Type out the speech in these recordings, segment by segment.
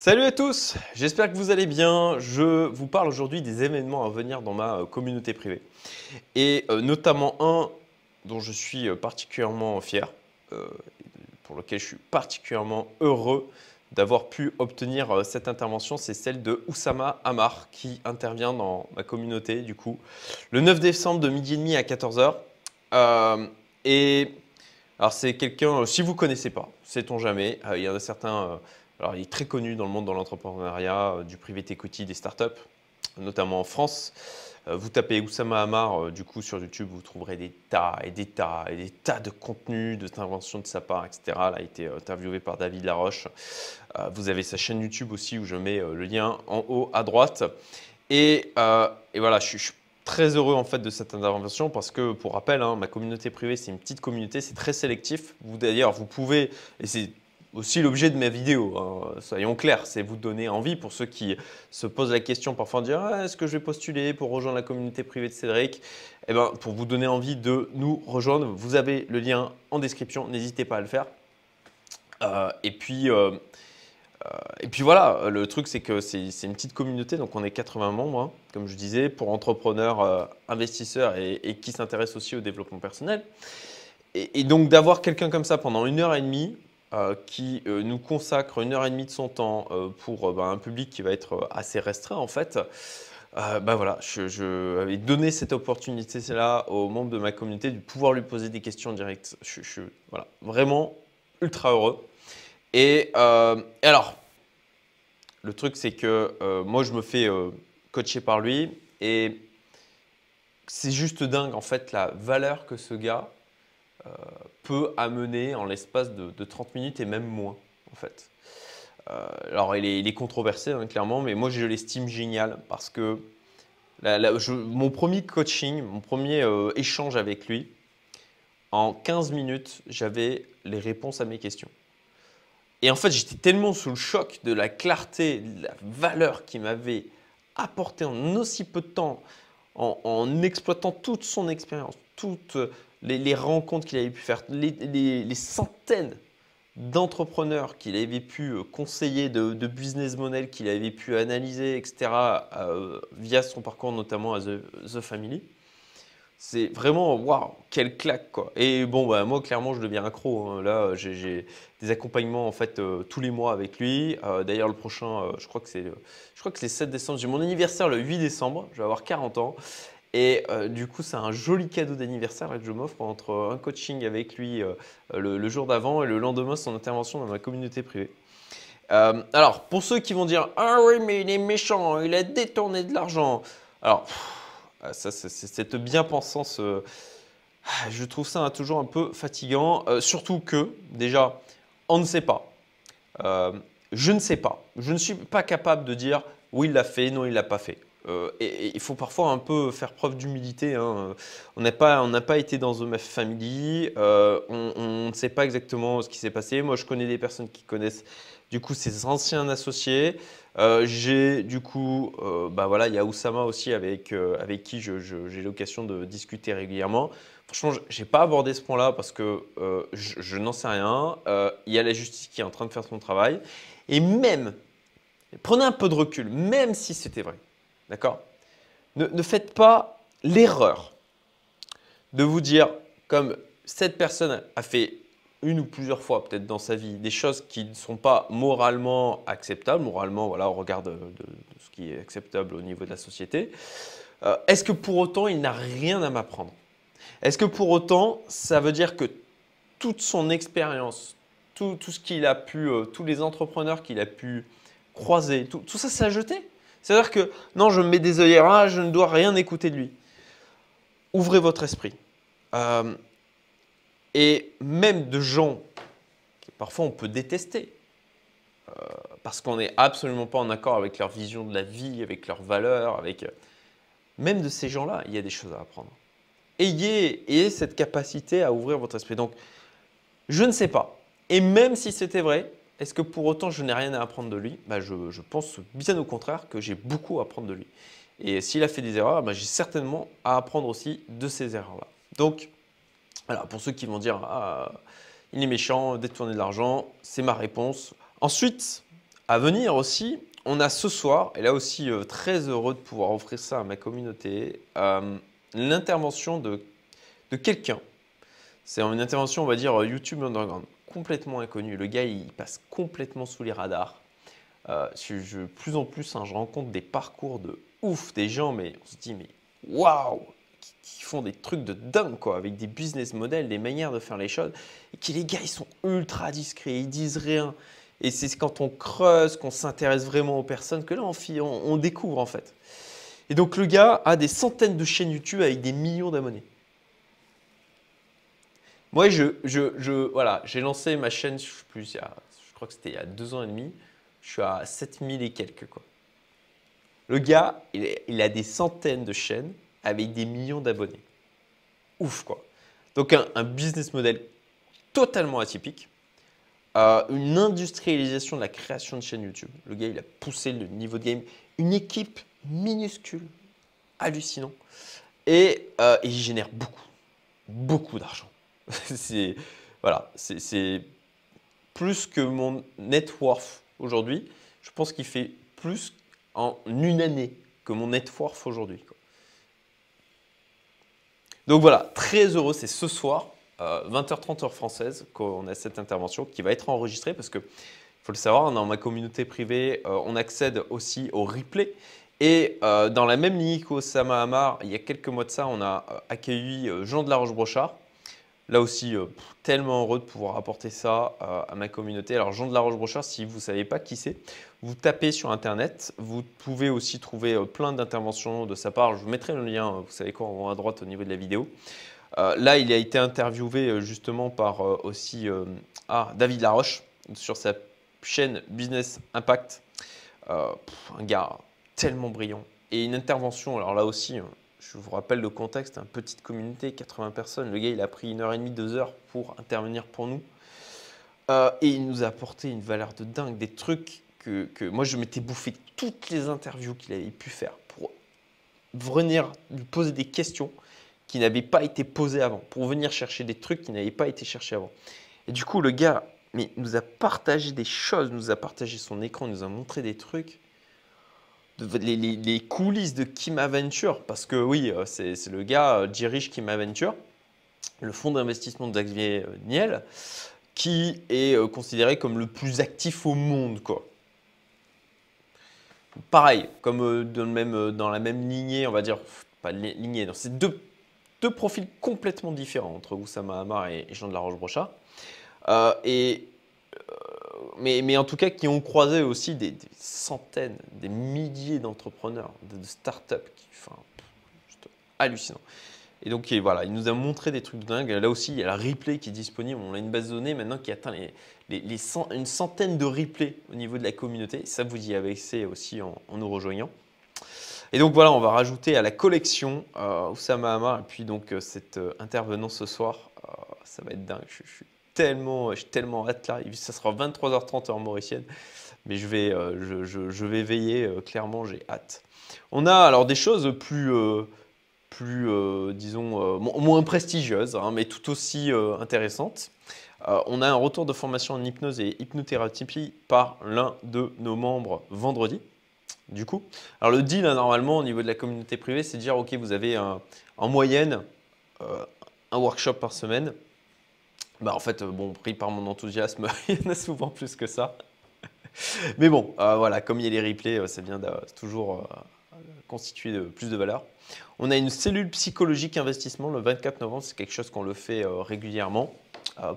Salut à tous, j'espère que vous allez bien. Je vous parle aujourd'hui des événements à venir dans ma euh, communauté privée. Et euh, notamment un dont je suis euh, particulièrement fier, pour lequel je suis particulièrement heureux d'avoir pu obtenir cette intervention, c'est celle de Oussama Amar qui intervient dans ma communauté du coup le 9 décembre de midi et demi à 14h. et alors c'est quelqu'un, si vous ne connaissez pas, sait-on jamais, il y en a certains alors, il est très connu dans le monde de l'entrepreneuriat, euh, du private equity, des startups, notamment en France. Euh, vous tapez Oussama Hamar, euh, du coup, sur YouTube, vous trouverez des tas et des tas et des tas de contenus, d'interventions de sa part, etc. Il a été interviewé par David Laroche. Vous avez sa chaîne YouTube aussi, où je mets le lien en haut à droite. Et, voilà, je suis, très heureux en fait de cette intervention parce que, pour rappel, hein, ma communauté privée, c'est une petite communauté, c'est très sélectif. Vous d'ailleurs, vous pouvez, et c'est aussi l'objet de mes vidéos. Hein. Soyons clairs, c'est vous donner envie pour ceux qui se posent la question parfois de dire ah, est-ce que je vais postuler pour rejoindre la communauté privée de Cédric? Eh ben, pour vous donner envie de nous rejoindre, vous avez le lien en description. N'hésitez pas à le faire. Euh, et puis. Euh, euh, et puis voilà, le truc c'est que c'est une petite communauté, donc on est 80 membres, hein, comme je disais, pour entrepreneurs, investisseurs et, qui s'intéressent aussi au développement personnel. Et donc d'avoir quelqu'un comme ça pendant une heure et demie, euh, qui euh, nous consacre une heure et demie de son temps euh, pour bah, un public qui va être assez restreint en fait. bah voilà, je, donné cette opportunité-là aux membres de ma communauté de pouvoir lui poser des questions directes. Je, suis voilà, vraiment ultra heureux. Et, et alors, le truc c'est que moi je me fais coacher par lui et c'est juste dingue en fait la valeur que ce gars peut amener en l'espace de, 30 minutes et même moins, en fait. Euh, alors, il est, controversé, hein, clairement, mais moi, je l'estime génial parce que mon premier coaching, mon premier euh, échange avec lui, en 15 minutes, j'avais les réponses à mes questions. Et en fait, j'étais tellement sous le choc de la clarté, de la valeur qu'il m'avait apporté en aussi peu de temps, en exploitant toute son expérience, toute les, rencontres qu'il avait pu faire, les, centaines d'entrepreneurs qu'il avait pu euh, conseiller, de, business model qu'il avait pu analyser, etc., euh, via son parcours notamment à The, Family. C'est vraiment, waouh, quelle claque quoi. Et bon, bah, moi clairement je deviens accro. Hein. Là, j'ai des accompagnements en fait euh, tous les mois avec lui. D'ailleurs le prochain, je crois que c'est, je crois que c'est le 7 décembre. J'ai mon anniversaire le 8 décembre. Je vais avoir 40 ans. Et euh, du coup, c'est un joli cadeau d'anniversaire que je m'offre entre un coaching avec lui euh, le, jour d'avant et le lendemain son intervention dans ma communauté privée. Euh, alors, pour ceux qui vont dire Ah oui, mais il est méchant, il a détourné de l'argent. Alors, ça, c'est cette bien-pensance, je trouve ça toujours un peu fatigant. surtout que, déjà, on ne sait pas. je ne sais pas. Je ne suis pas capable de dire oui, il l'a fait, non, il ne l'a pas fait. Euh, il faut parfois un peu faire preuve d'humilité. Hein. On n'a pas, pas été dans The Family, euh, on ne sait pas exactement ce qui s'est passé. Moi, je connais des personnes qui connaissent du coup ses anciens associés. Euh, j'ai du coup, bah voilà, il y a Oussama aussi avec, avec qui j'ai l'occasion de discuter régulièrement. Franchement, je n'ai pas abordé ce point-là parce que je n'en sais rien. Il y a la justice qui est en train de faire son travail. Et même, prenez un peu de recul, même si c'était vrai, D'accord? Ne, faites pas l'erreur de vous dire, comme cette personne a fait une ou plusieurs fois peut-être dans sa vie des choses qui ne sont pas moralement acceptables, moralement voilà, au regard de, ce qui est acceptable au niveau de la société, euh, est-ce que pour autant il n'a rien à m'apprendre? Est-ce que pour autant ça veut dire que toute son expérience, tout, ce qu'il a pu, euh, tous les entrepreneurs qu'il a pu croiser, tout, tout ça s'est jeté? C'est-à-dire que non, je me mets des œillères, je ne dois rien écouter de lui. Ouvrez votre esprit. Euh, et même de gens que parfois on peut détester, euh, parce qu'on n'est absolument pas en accord avec leur vision de la vie, avec leurs valeurs, avec... Euh, même de ces gens-là, il y a des choses à apprendre. Ayez cette capacité à ouvrir votre esprit. Donc, je ne sais pas. Et même si c'était vrai, est-ce que pour autant je n'ai rien à apprendre de lui? Bah, je, pense bien au contraire que j'ai beaucoup à apprendre de lui. Et s'il a fait des erreurs, bah, j'ai certainement à apprendre aussi de ces erreurs-là. Donc, pour ceux qui vont dire ah, il est méchant, détourner de l'argent, c'est ma réponse. Ensuite, à venir aussi, on a ce soir, et là aussi très heureux de pouvoir offrir ça à ma communauté, l'intervention de, de quelqu'un. C'est une intervention, on va dire, YouTube Underground, complètement inconnu. Le gars, il passe complètement sous les radars. je, plus en plus, hein, je rencontre des parcours de ouf, des gens, mais on se dit, mais waouh, qui, font des trucs de dingue, quoi, avec des business models, des manières de faire les choses, et qui les gars, ils sont ultra discrets, ils disent rien. Et c'est quand on creuse, qu'on s'intéresse vraiment aux personnes, que là, on, on, découvre en fait. Et donc le gars a des centaines de chaînes YouTube avec des millions d'abonnés. Moi, je, je, je voilà, j'ai lancé ma chaîne, je, plus, je crois que c'était il y a deux ans et demi. Je suis à 7000 et quelques. Quoi. Le gars, il, a des centaines de chaînes avec des millions d'abonnés. Ouf, quoi. Donc, un, business model totalement atypique. Euh, une industrialisation de la création de chaînes YouTube. Le gars, il a poussé le niveau de game. Une équipe minuscule, hallucinant. Et, euh, il génère beaucoup, beaucoup d'argent. c'est voilà, c'est plus que mon net worth aujourd'hui. Je pense qu'il fait plus en une année que mon net worth aujourd'hui. Donc voilà, très heureux, c'est ce soir, 20h30 euh, heure française, qu'on a cette intervention qui va être enregistrée parce que, faut le savoir, dans ma communauté privée, euh, on accède aussi au replay. Et euh, dans la même ligne qu'Osama Hamar, il y a quelques mois de ça, on a accueilli Jean de la Roche-Brochard, Là aussi, euh, tellement heureux de pouvoir apporter ça euh, à ma communauté. Alors Jean de la Roche-Brochard, si vous ne savez pas qui c'est, vous tapez sur Internet. Vous pouvez aussi trouver euh, plein d'interventions de sa part. Je vous mettrai le lien, vous savez quoi, en haut à droite au niveau de la vidéo. là, il a été interviewé justement par aussi ah, David Laroche sur sa chaîne Business Impact. un gars tellement brillant. Et une intervention, alors là aussi, je vous rappelle le contexte, une petite communauté, 80 personnes. Le gars, il a pris une heure et demie, deux heures pour intervenir pour nous. Euh, et il nous a apporté une valeur de dingue, des trucs que, que moi, je m'étais bouffé toutes les interviews qu'il avait pu faire pour venir lui poser des questions qui n'avaient pas été posées avant, pour venir chercher des trucs qui n'avaient pas été cherchés avant. Et du coup, le gars mais, nous a partagé des choses, nous a partagé son écran, nous a montré des trucs les, coulisses de Kim Aventure, parce que oui, euh, c'est le gars, euh, dirige Kim Aventure, le fonds d'investissement de Xavier euh, Niel, qui est considéré comme le plus actif au monde. Quoi. Pareil, comme dans, même, dans la même lignée, on va dire, pas lignée, c'est deux, deux profils complètement différents entre Oussama Hamar et Jean de la Roche-Brochard. et mais, en tout cas, qui ont croisé aussi des, centaines, des milliers d'entrepreneurs, de, startups, qui, enfin, juste hallucinant. Et donc voilà, il nous a montré des trucs de dingue. Là aussi, il y a la replay qui est disponible. On a une base de données maintenant qui atteint une centaine de replays au niveau de la communauté. Ça, vous y avez accès aussi en, nous rejoignant. Et donc voilà, on va rajouter à la collection euh, Hamar et puis donc euh, cet euh, intervenant ce soir. Euh, ça va être dingue. je suis tellement, j'ai tellement hâte là. Ça sera 23h30 en mauricienne, mais je vais, euh, je, vais veiller. Euh, clairement, j'ai hâte. On a alors des choses plus, euh, plus disons, moins prestigieuses, hein, mais tout aussi intéressantes. on a un retour de formation en hypnose et hypnothérapie par l'un de nos membres vendredi. Du coup, alors le deal normalement au niveau de la communauté privée, c'est de dire ok, vous avez en moyenne un workshop par semaine bah en fait, bon, pris par mon enthousiasme, il y en a souvent plus que ça. Mais bon, euh, voilà, comme il y a les replays, c'est bien de toujours euh, constituer de, plus de valeur. On a une cellule psychologique investissement le 24 novembre, c'est quelque chose qu'on le fait euh, régulièrement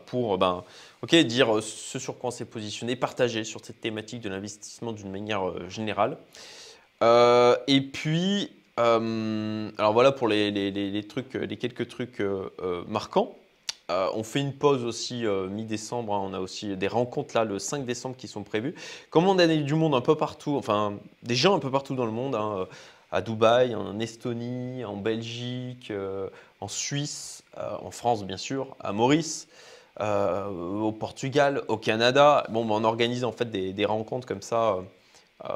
pour ben, ok dire ce sur quoi on s'est positionné, partager sur cette thématique de l'investissement d'une manière générale. et puis, alors voilà pour trucs, les quelques trucs marquants. Euh, on fait une pause aussi euh, mi-décembre. Hein. on a aussi des rencontres là le 5 décembre qui sont prévues. Comme on a du monde un peu partout, enfin des gens un peu partout dans le monde, hein, euh, à Dubaï, en Estonie, en Belgique, en Suisse, en France bien sûr, à Maurice, au Portugal, au Canada. Bon, ben, on organise en fait des, rencontres comme ça.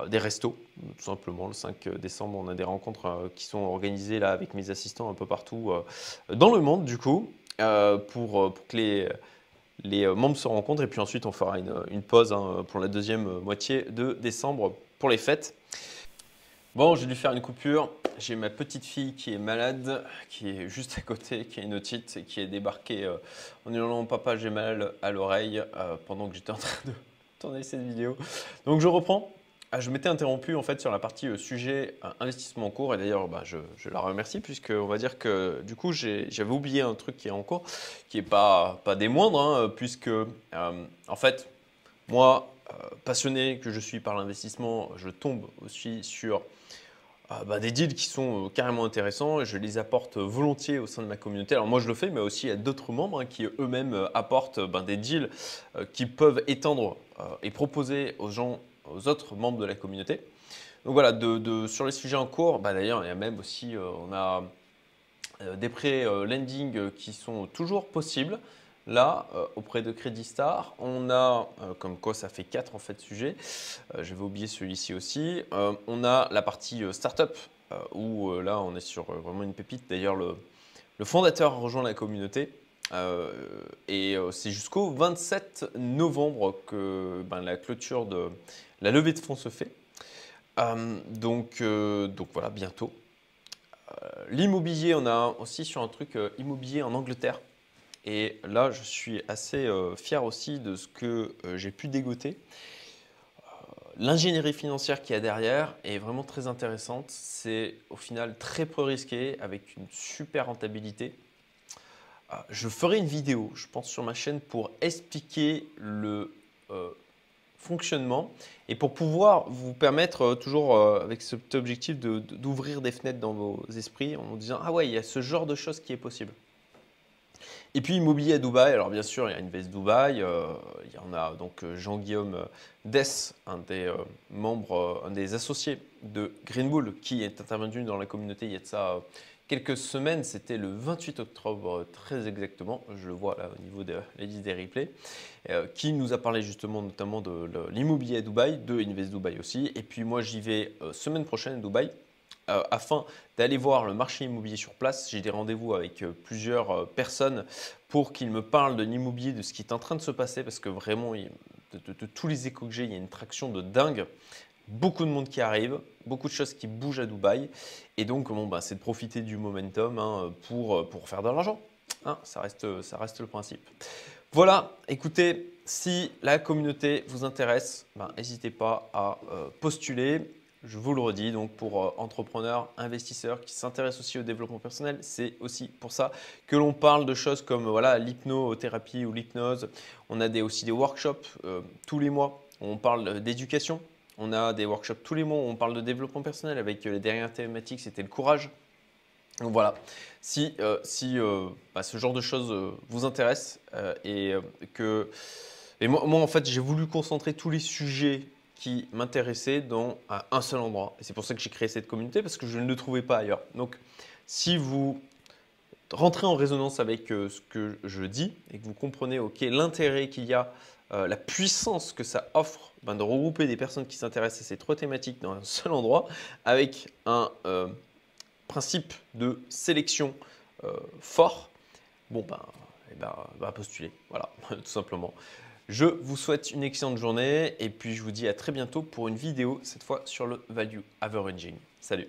des restos, tout simplement. Le 5 décembre, on a des rencontres qui sont organisées là avec mes assistants un peu partout dans le monde, du coup. Euh, pour, euh, pour, que les, les membres se rencontrent et puis ensuite on fera une, pause hein, pour la deuxième moitié de décembre pour les fêtes. Bon, j'ai dû faire une coupure. J'ai ma petite fille qui est malade, qui est juste à côté, qui est une otite et qui est débarquée euh, en disant papa j'ai mal à l'oreille euh, pendant que j'étais en train de tourner cette vidéo. Donc je reprends. Ah, je m'étais interrompu en fait sur la partie euh, sujet investissement en cours et d'ailleurs bah, je, la remercie puisque on va dire que du coup j'avais oublié un truc qui est en cours qui n'est pas, des moindres hein, puisque en fait moi passionné que je suis par l'investissement je tombe aussi sur ah, bah, des deals qui sont euh, carrément intéressants et je les apporte volontiers au sein de ma communauté. Alors moi je le fais, mais aussi a d'autres membres hein, qui eux-mêmes euh, apportent ben, des deals euh, qui peuvent étendre et proposer aux gens, aux autres membres de la communauté. Donc voilà, sur les sujets en cours, bah, d'ailleurs il y a même aussi, on a des prêts lending qui sont toujours possibles. Là, euh, auprès de Credit Star, on a, euh, comme quoi ça fait 4 en fait sujets, euh, j'avais oublié celui-ci aussi, on a la partie startup, où là on est sur vraiment une pépite. D'ailleurs, le, fondateur a rejoint la communauté. Et c'est jusqu'au 27 novembre que ben, la clôture de la levée de fonds se fait. donc, donc voilà, bientôt. L'immobilier, on a aussi sur un truc immobilier en Angleterre. Et là, je suis assez euh, fier aussi de ce que euh, j'ai pu dégoter. Euh, l'ingénierie financière qu'il y a derrière est vraiment très intéressante. C'est au final très peu risqué avec une super rentabilité. Je ferai une vidéo, je pense, sur ma chaîne pour expliquer le fonctionnement et pour pouvoir vous permettre toujours avec cet objectif d'ouvrir des fenêtres dans vos esprits en vous disant ah ouais il y a ce genre de choses qui est possible. Et puis immobilier à Dubaï, alors bien sûr il y a Invest Dubaï, euh, il y en a donc euh, Jean-Guillaume Dess, un des euh, membres, un des associés de Greenbull qui est intervenu dans la communauté il y a de ça quelques semaines, c'était le 28 octobre très exactement, je le vois là au niveau de la liste des replays, qui nous a parlé justement notamment de l'immobilier à Dubaï, de Invest Dubaï aussi, et puis moi j'y vais semaine prochaine à Dubaï, euh, afin d'aller voir le marché immobilier sur place. J'ai des rendez-vous avec euh, plusieurs euh, personnes pour qu'ils me parlent de l'immobilier, de ce qui est en train de se passer, parce que vraiment, de, tous les échos que j'ai, il y a une traction de dingue. Beaucoup de monde qui arrive, beaucoup de choses qui bougent à Dubaï. Et donc, bon, bah, c'est de profiter du momentum hein, pour, pour faire de l'argent. Hein, ça, reste, ça reste le principe. Voilà, écoutez, si la communauté vous intéresse, bah, n'hésitez pas à postuler. Je vous le redis, donc pour euh, entrepreneurs, investisseurs qui s'intéressent aussi au développement personnel, c'est aussi pour ça que l'on parle de choses comme voilà l'hypnothérapie ou l'hypnose. On a des, aussi des workshops euh, tous les mois. On parle d'éducation. On a des workshops tous les mois. Où on parle de développement personnel avec euh, les dernières thématiques, c'était le courage. Donc voilà, si, si bah, ce genre de choses vous intéresse et que et moi, moi, en fait, j'ai voulu concentrer tous les sujets qui m'intéressait dans un seul endroit. Et c'est pour ça que j'ai créé cette communauté, parce que je ne le trouvais pas ailleurs. Donc, si vous rentrez en résonance avec euh, ce que je dis et que vous comprenez l'intérêt qu'il y a, euh, la puissance que ça offre ben, de regrouper des personnes qui s'intéressent à ces trois thématiques dans un seul endroit, avec un euh, principe de sélection fort, bon ben, eh ben, va postuler, voilà, tout simplement. Je vous souhaite une excellente journée et puis je vous dis à très bientôt pour une vidéo, cette fois sur le Value Averaging. Salut